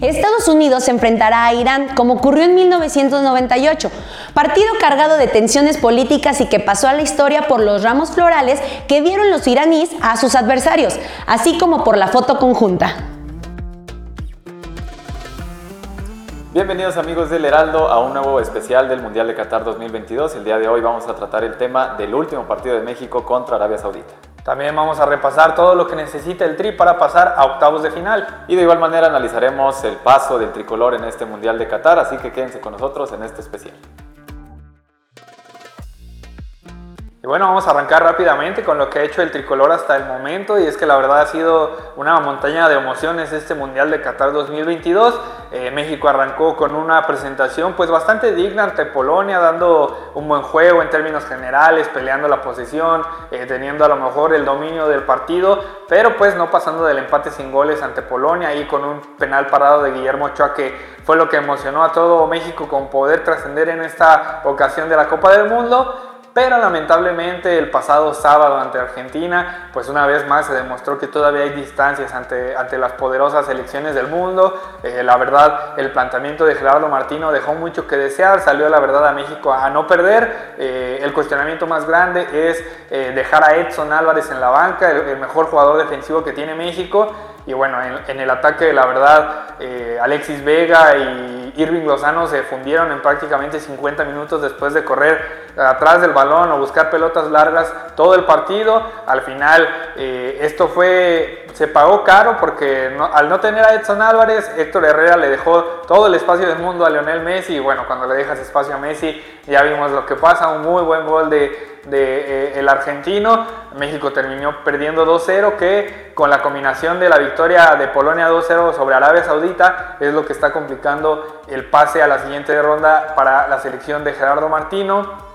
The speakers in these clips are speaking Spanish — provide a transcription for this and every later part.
Estados Unidos se enfrentará a Irán como ocurrió en 1998, partido cargado de tensiones políticas y que pasó a la historia por los ramos florales que dieron los iraníes a sus adversarios, así como por la foto conjunta. Bienvenidos amigos del Heraldo a un nuevo especial del Mundial de Qatar 2022. El día de hoy vamos a tratar el tema del último partido de México contra Arabia Saudita. También vamos a repasar todo lo que necesita el Tri para pasar a octavos de final. Y de igual manera analizaremos el paso del tricolor en este Mundial de Qatar, así que quédense con nosotros en este especial. Y bueno, vamos a arrancar rápidamente con lo que ha hecho el tricolor hasta el momento y es que la verdad ha sido una montaña de emociones este Mundial de Qatar 2022. Eh, México arrancó con una presentación pues bastante digna ante Polonia, dando un buen juego en términos generales, peleando la posición, eh, teniendo a lo mejor el dominio del partido, pero pues no pasando del empate sin goles ante Polonia y con un penal parado de Guillermo Ochoa que fue lo que emocionó a todo México con poder trascender en esta ocasión de la Copa del Mundo pero lamentablemente el pasado sábado ante Argentina, pues una vez más se demostró que todavía hay distancias ante, ante las poderosas selecciones del mundo. Eh, la verdad, el planteamiento de Gerardo Martino dejó mucho que desear, salió la verdad a México a no perder. Eh, el cuestionamiento más grande es eh, dejar a Edson Álvarez en la banca, el, mejor jugador defensivo que tiene México. Y bueno, en, el ataque, la verdad, Alexis Vega y Irving Lozano se fundieron en prácticamente 50 minutos después de correr atrás del balón o buscar pelotas largas todo el partido. Al final eh, esto fue, se pagó caro porque al no tener a Edson Álvarez, Héctor Herrera le dejó todo el espacio del mundo a Lionel Messi y bueno, cuando le dejas espacio a Messi ya vimos lo que pasa, un muy buen gol de, eh, el argentino. México terminó perdiendo 2-0 que con la combinación de la victoria de Polonia 2-0 sobre Arabia Saudita es lo que está complicando el pase a la siguiente ronda para la selección de Gerardo Martino.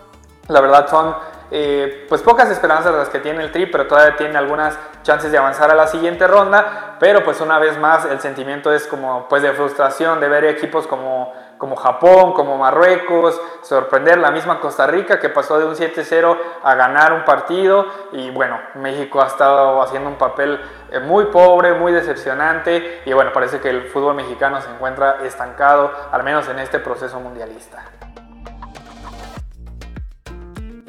La verdad son eh, pues pocas esperanzas las que tiene el Tri, pero todavía tiene algunas chances de avanzar a la siguiente ronda. Pero pues una vez más el sentimiento es como pues de frustración de ver equipos como, como Japón, como Marruecos, sorprender la misma Costa Rica que pasó de un 7-0 a ganar un partido. Y bueno, México ha estado haciendo un papel eh, muy pobre, muy decepcionante. Y bueno, parece que el fútbol mexicano se encuentra estancado, al menos en este proceso mundialista.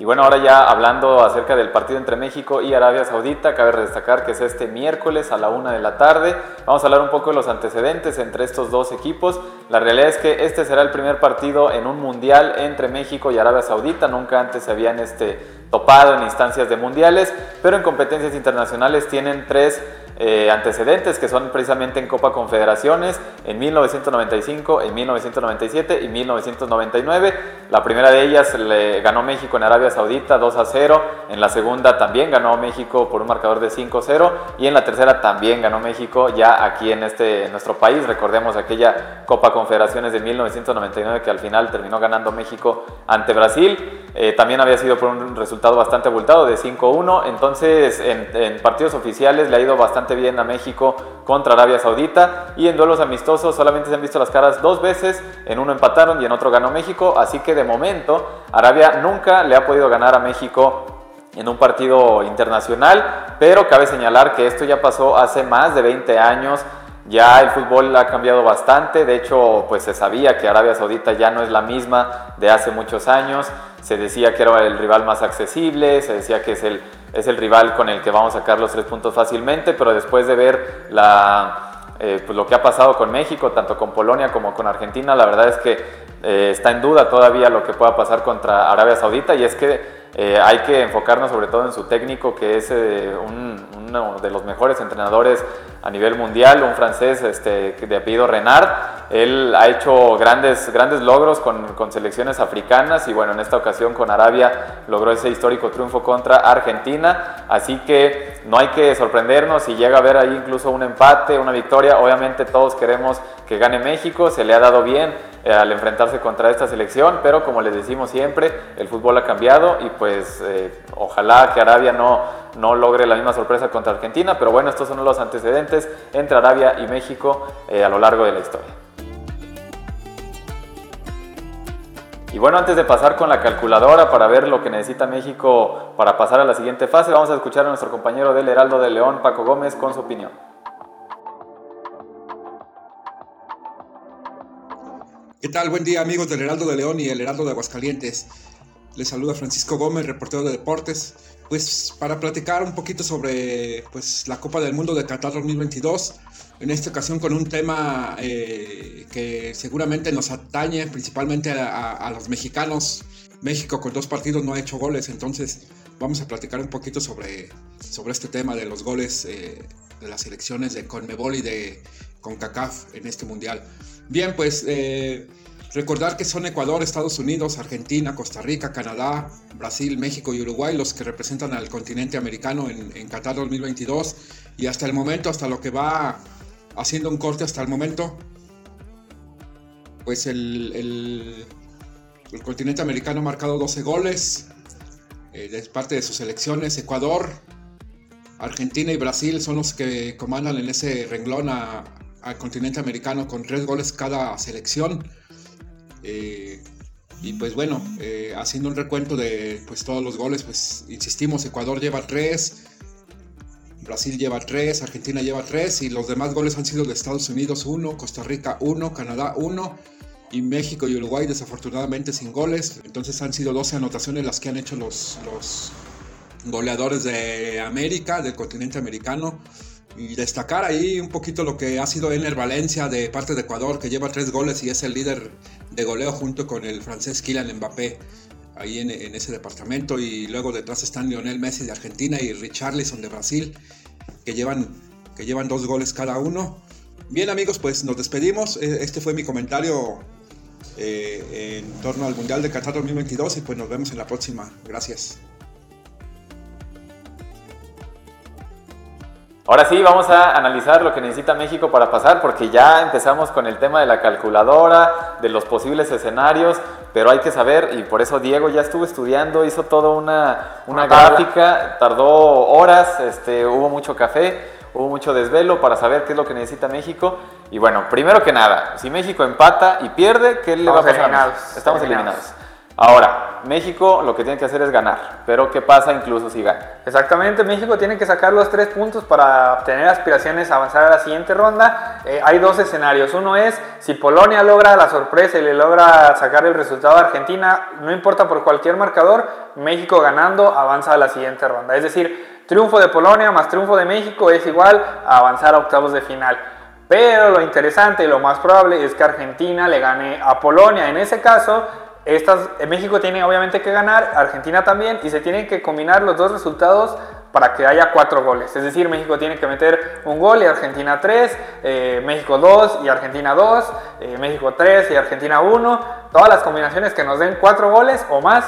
Y bueno, ahora ya hablando acerca del partido entre México y Arabia Saudita, cabe destacar que es este miércoles a la una de la tarde. Vamos a hablar un poco de los antecedentes entre estos dos equipos. La realidad es que este será el primer partido en un mundial entre México y Arabia Saudita. Nunca antes se habían este, topado en instancias de mundiales, pero en competencias internacionales tienen tres eh, antecedentes que son precisamente en Copa Confederaciones en 1995, en 1997 y 1999. La primera de ellas le ganó México en Arabia Saudita 2 a 0, en la segunda también ganó México por un marcador de 5 a 0 y en la tercera también ganó México ya aquí en, este, nuestro país. Recordemos aquella Copa Confederaciones de 1999 que al final terminó ganando México ante Brasil. Eh, también había sido por un resultado bastante abultado de 5-1, entonces en partidos oficiales le ha ido bastante bien a México contra Arabia Saudita. Y en duelos amistosos solamente se han visto las caras dos veces, en uno empataron y en otro ganó México, así que de momento Arabia nunca le ha podido ganar a México en un partido internacional, pero cabe señalar que esto ya pasó hace más de 20 años. Ya el fútbol ha cambiado bastante, de hecho pues se sabía que Arabia Saudita ya no es la misma de hace muchos años, se decía que era el rival más accesible, se decía que es el es el rival con el que vamos a sacar los tres puntos fácilmente, pero después de ver la, eh, pues lo que ha pasado con México, tanto con Polonia como con Argentina, la verdad es que eh, está en duda todavía lo que pueda pasar contra Arabia Saudita y es que eh, hay que enfocarnos sobre todo en su técnico, que es uno de los mejores entrenadores a nivel mundial, un francés este, de apellido Renard. Él ha hecho grandes, grandes logros con, con, selecciones africanas y bueno, en esta ocasión con Arabia logró ese histórico triunfo contra Argentina. Así que no hay que sorprendernos si llega a haber ahí incluso un empate, una victoria. Obviamente todos queremos que gane México, se le ha dado bien eh, al enfrentarse contra esta selección, pero como les decimos siempre, el fútbol ha cambiado y pues eh, ojalá que Arabia no, no logre la misma sorpresa contra Argentina, pero bueno, estos son los antecedentes entre Arabia y México eh, a lo largo de la historia. Y bueno, antes de pasar con la calculadora para ver lo que necesita México para pasar a la siguiente fase, vamos a escuchar a nuestro compañero del Heraldo de León, Paco Gómez, con su opinión. ¿Qué tal? Buen día amigos del Heraldo de León y el Heraldo de Aguascalientes. Les saluda Francisco Gómez, reportero de deportes. Pues para platicar un poquito sobre pues, la Copa del Mundo de Qatar 2022, en esta ocasión con un tema eh, que seguramente nos atañe principalmente a, los mexicanos. México con dos partidos no ha hecho goles, entonces vamos a platicar un poquito sobre, sobre este tema de los goles eh, de las selecciones de Conmebol y de CONCACAF en este mundial. Bien, pues eh, recordar que son Ecuador, Estados Unidos, Argentina, Costa Rica, Canadá, Brasil, México y Uruguay los que representan al continente americano en, Qatar 2022. Y hasta el momento, hasta lo que va haciendo un corte hasta el momento, pues el, continente americano ha marcado 12 goles eh, parte de sus selecciones. Ecuador, Argentina y Brasil son los que comandan en ese renglón al continente americano con tres goles cada selección. Eh, y pues bueno, eh, haciendo un recuento de pues, todos los goles, pues insistimos, Ecuador lleva tres, Brasil lleva tres, Argentina lleva tres y los demás goles han sido de Estados Unidos uno, Costa Rica uno, Canadá uno y México y Uruguay desafortunadamente sin goles. Entonces han sido 12 anotaciones las que han hecho los, los goleadores de América, del continente americano. Y destacar ahí un poquito lo que ha sido Ener Valencia de parte de Ecuador, que lleva tres goles y es el líder de goleo junto con el francés Kylian Mbappé ahí en, ese departamento. Y luego detrás están Lionel Messi de Argentina y Richarlison de Brasil, que llevan, que llevan dos goles cada uno. Bien amigos, pues nos despedimos. E, este fue mi comentario eh, en torno al Mundial de Qatar 2022 y pues nos vemos en la próxima. Gracias. Ahora sí, vamos a analizar lo que necesita México para pasar, porque ya empezamos con el tema de la calculadora, de los posibles escenarios, pero hay que saber, y por eso Diego ya estuvo estudiando, hizo toda una, una gráfica, tardó horas, este, hubo mucho café, hubo mucho desvelo para saber qué es lo que necesita México. Y bueno, primero que nada, si México empata y pierde, ¿qué le va a pasar? Estamos eliminados. Ahora, México lo que tiene que hacer es ganar, pero ¿qué pasa incluso si gana? Exactamente, México tiene que sacar los tres puntos para obtener aspiraciones a avanzar a la siguiente ronda. Eh, hay dos escenarios, uno es si Polonia logra la sorpresa y le logra sacar el resultado a Argentina, no importa por cualquier marcador, México ganando avanza a la siguiente ronda. Es decir, triunfo de Polonia más triunfo de México es igual a avanzar a octavos de final. Pero lo interesante y lo más probable es que Argentina le gane a Polonia. En ese caso, estas, México tiene obviamente que ganar, Argentina también, y se tienen que combinar los dos resultados para que haya cuatro goles. Es decir, México tiene que meter un gol y Argentina tres, eh, México dos y Argentina dos, eh, México tres y Argentina uno. Todas las combinaciones que nos den cuatro goles o más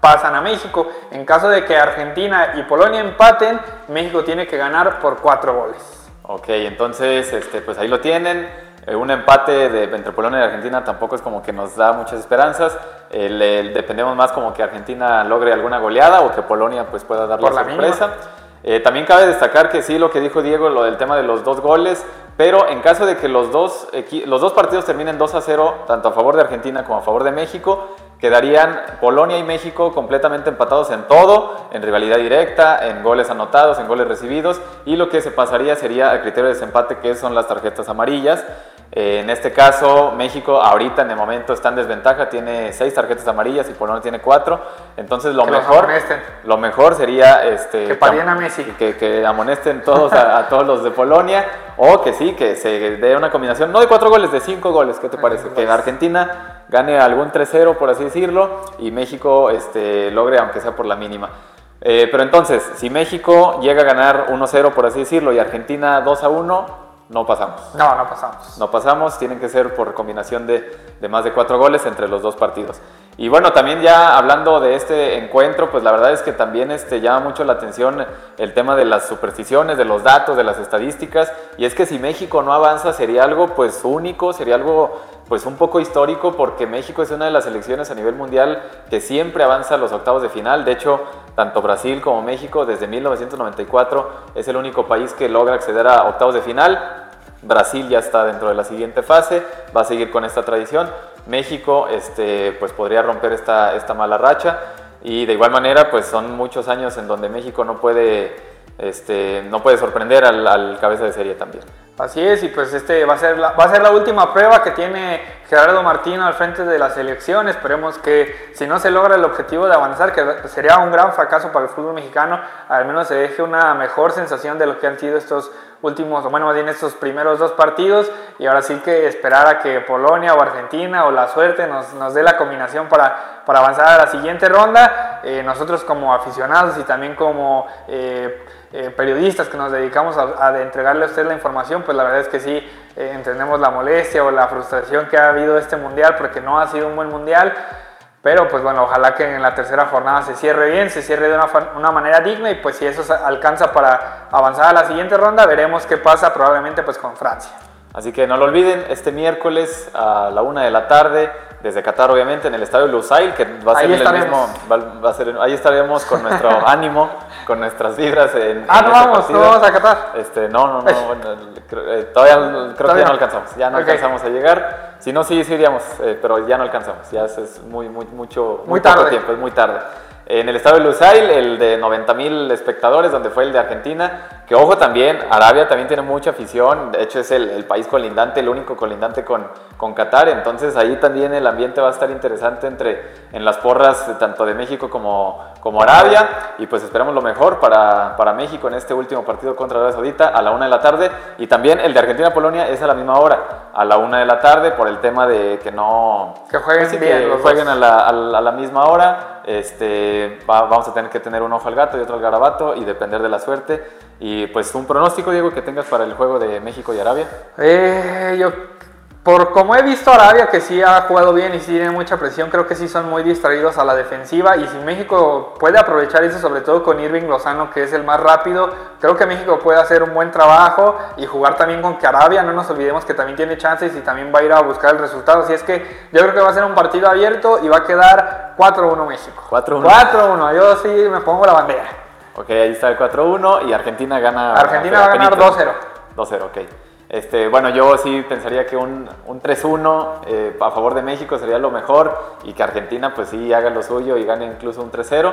pasan a México. En caso de que Argentina y Polonia empaten, México tiene que ganar por cuatro goles. Ok, entonces este, pues ahí lo tienen. Eh, un empate de, entre Polonia y Argentina tampoco es como que nos da muchas esperanzas. dependemos más como que Argentina logre alguna goleada o que Polonia pues pueda dar la, sorpresa. Eh, también cabe destacar que sí, lo que dijo Diego, lo del tema de los dos goles, pero en caso de que los dos, los dos partidos terminen 2 a 0, tanto a favor de Argentina como a favor de México, quedarían Polonia y México completamente empatados en todo, en rivalidad directa, en goles anotados, en goles recibidos, y lo que se pasaría sería el criterio de desempate, que son las tarjetas amarillas. Eh, en este caso, México ahorita en el momento está en desventaja, tiene seis tarjetas amarillas y Polonia tiene cuatro. Entonces lo mejor, lo mejor sería este, que a Messi, que, que amonesten todos a, todos los de Polonia o que sí, que se dé una combinación no de cuatro goles, de cinco goles. ¿Qué te parece? Que Argentina gane algún 3-0 por así decirlo y México este, logre aunque sea por la mínima. Eh, pero entonces, si México llega a ganar 1-0 por así decirlo y Argentina 2-1 no pasamos. No, no pasamos. No pasamos, tienen que ser por combinación de, de, más de cuatro goles entre los dos partidos. Y bueno, también ya hablando de este encuentro, pues la verdad es que también este, llama mucho la atención el tema de las supersticiones, de los datos, de las estadísticas. Y es que si México no avanza sería algo pues único, sería algo pues un poco histórico porque México es una de las selecciones a nivel mundial que siempre avanza a los octavos de final. De hecho, tanto Brasil como México desde 1994 es el único país que logra acceder a octavos de final. Brasil ya está dentro de la siguiente fase, va a seguir con esta tradición. México este, pues podría romper esta, esta mala racha y de igual manera pues son muchos años en donde México no puede este, no puede sorprender al, al cabeza de serie también. Así es, y pues este va a ser la, va a ser la última prueba que tiene Gerardo Martino al frente de la selección. Esperemos que si no se logra el objetivo de avanzar, que sería un gran fracaso para el fútbol mexicano, al menos se deje una mejor sensación de lo que han sido estos últimos, o bueno, más bien estos primeros dos partidos. Y ahora sí que esperar a que Polonia o Argentina o la suerte nos, nos dé la combinación para, para avanzar a la siguiente ronda. Eh, nosotros como aficionados y también como... Eh, eh, periodistas que nos dedicamos a, entregarle a usted la información, pues la verdad es que sí eh, entendemos la molestia o la frustración que ha habido este mundial porque no ha sido un buen mundial. Pero pues bueno, ojalá que en la tercera jornada se cierre bien, se cierre de una, manera digna y pues si eso alcanza para avanzar a la siguiente ronda, veremos qué pasa probablemente pues con Francia. Así que no lo olviden, este miércoles a la una de la tarde, desde Qatar obviamente, en el estadio Lusail, que va a ser el mismo, va, a ser, ahí estaremos con nuestro ánimo, con nuestras vibras en Ah, no vamos, no vamos a Qatar. Este, no, no, no, bueno, eh, todavía creo que ya no alcanzamos, ya no alcanzamos a llegar. Si no, sí, sí iríamos, eh, pero ya no alcanzamos, ya es, muy, muy, mucho, muy, tarde. tiempo, es muy tarde en el estadio de Lusail, el de 90 mil espectadores, donde fue el de Argentina, que ojo también, Arabia también tiene mucha afición, de hecho es el, país colindante, el único colindante con, con Qatar, entonces ahí también el ambiente va a estar interesante entre, en las porras tanto de México como, como Arabia, y pues esperamos lo mejor para, para México en este último partido contra Arabia Saudita a la una de la tarde, y también el de Argentina-Polonia es a la misma hora, a la una de la tarde, por el tema de que no... Que jueguen pues bien, jueguen a la, a la misma hora este, vamos a tener que tener un ojo al gato y otro al garabato y depender de la suerte. Y pues un pronóstico, Diego, que tengas para el juego de México y Arabia. Eh, yo por como he visto Arabia que sí ha jugado bien y sí tiene mucha presión, creo que sí son muy distraídos a la defensiva y si México puede aprovechar eso, sobre todo con Irving Lozano que es el más rápido, creo que México puede hacer un buen trabajo y jugar también con que Arabia, no nos olvidemos que también tiene chances y también va a ir a buscar el resultado, así es que yo creo que va a ser un partido abierto y va a quedar 4-1 México. 4-1. 4-1, yo sí me pongo la bandera. Ok, ahí está el 4-1 y Argentina gana. Argentina va a ganar 2-0. 2-0, ok. Este, bueno, yo sí pensaría que un, un 3-1 eh, a favor de México sería lo mejor y que Argentina pues sí haga lo suyo y gane incluso un 3-0.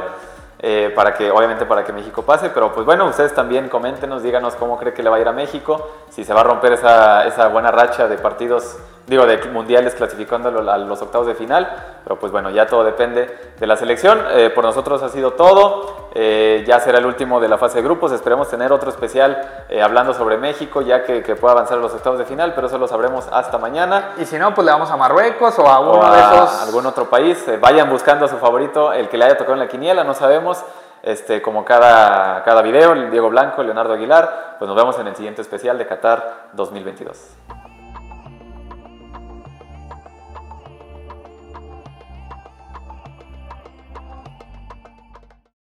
Eh, para que, obviamente para que México pase, pero pues bueno, ustedes también coméntenos, díganos cómo cree que le va a ir a México, si se va a romper esa, esa buena racha de partidos, digo, de mundiales clasificándolo a los octavos de final, pero pues bueno, ya todo depende de la selección, eh, por nosotros ha sido todo, eh, ya será el último de la fase de grupos, esperemos tener otro especial hablando sobre México, ya que, que, pueda avanzar a los octavos de final, pero eso lo sabremos hasta mañana. Y si no, pues le vamos a Marruecos o a uno de esos... algún otro país, vayan buscando a su favorito, el que le haya tocado en la quiniela, no sabemos. Este, como cada, cada video, Diego Blanco, Leonardo Aguilar, pues nos vemos en el siguiente especial de Qatar 2022.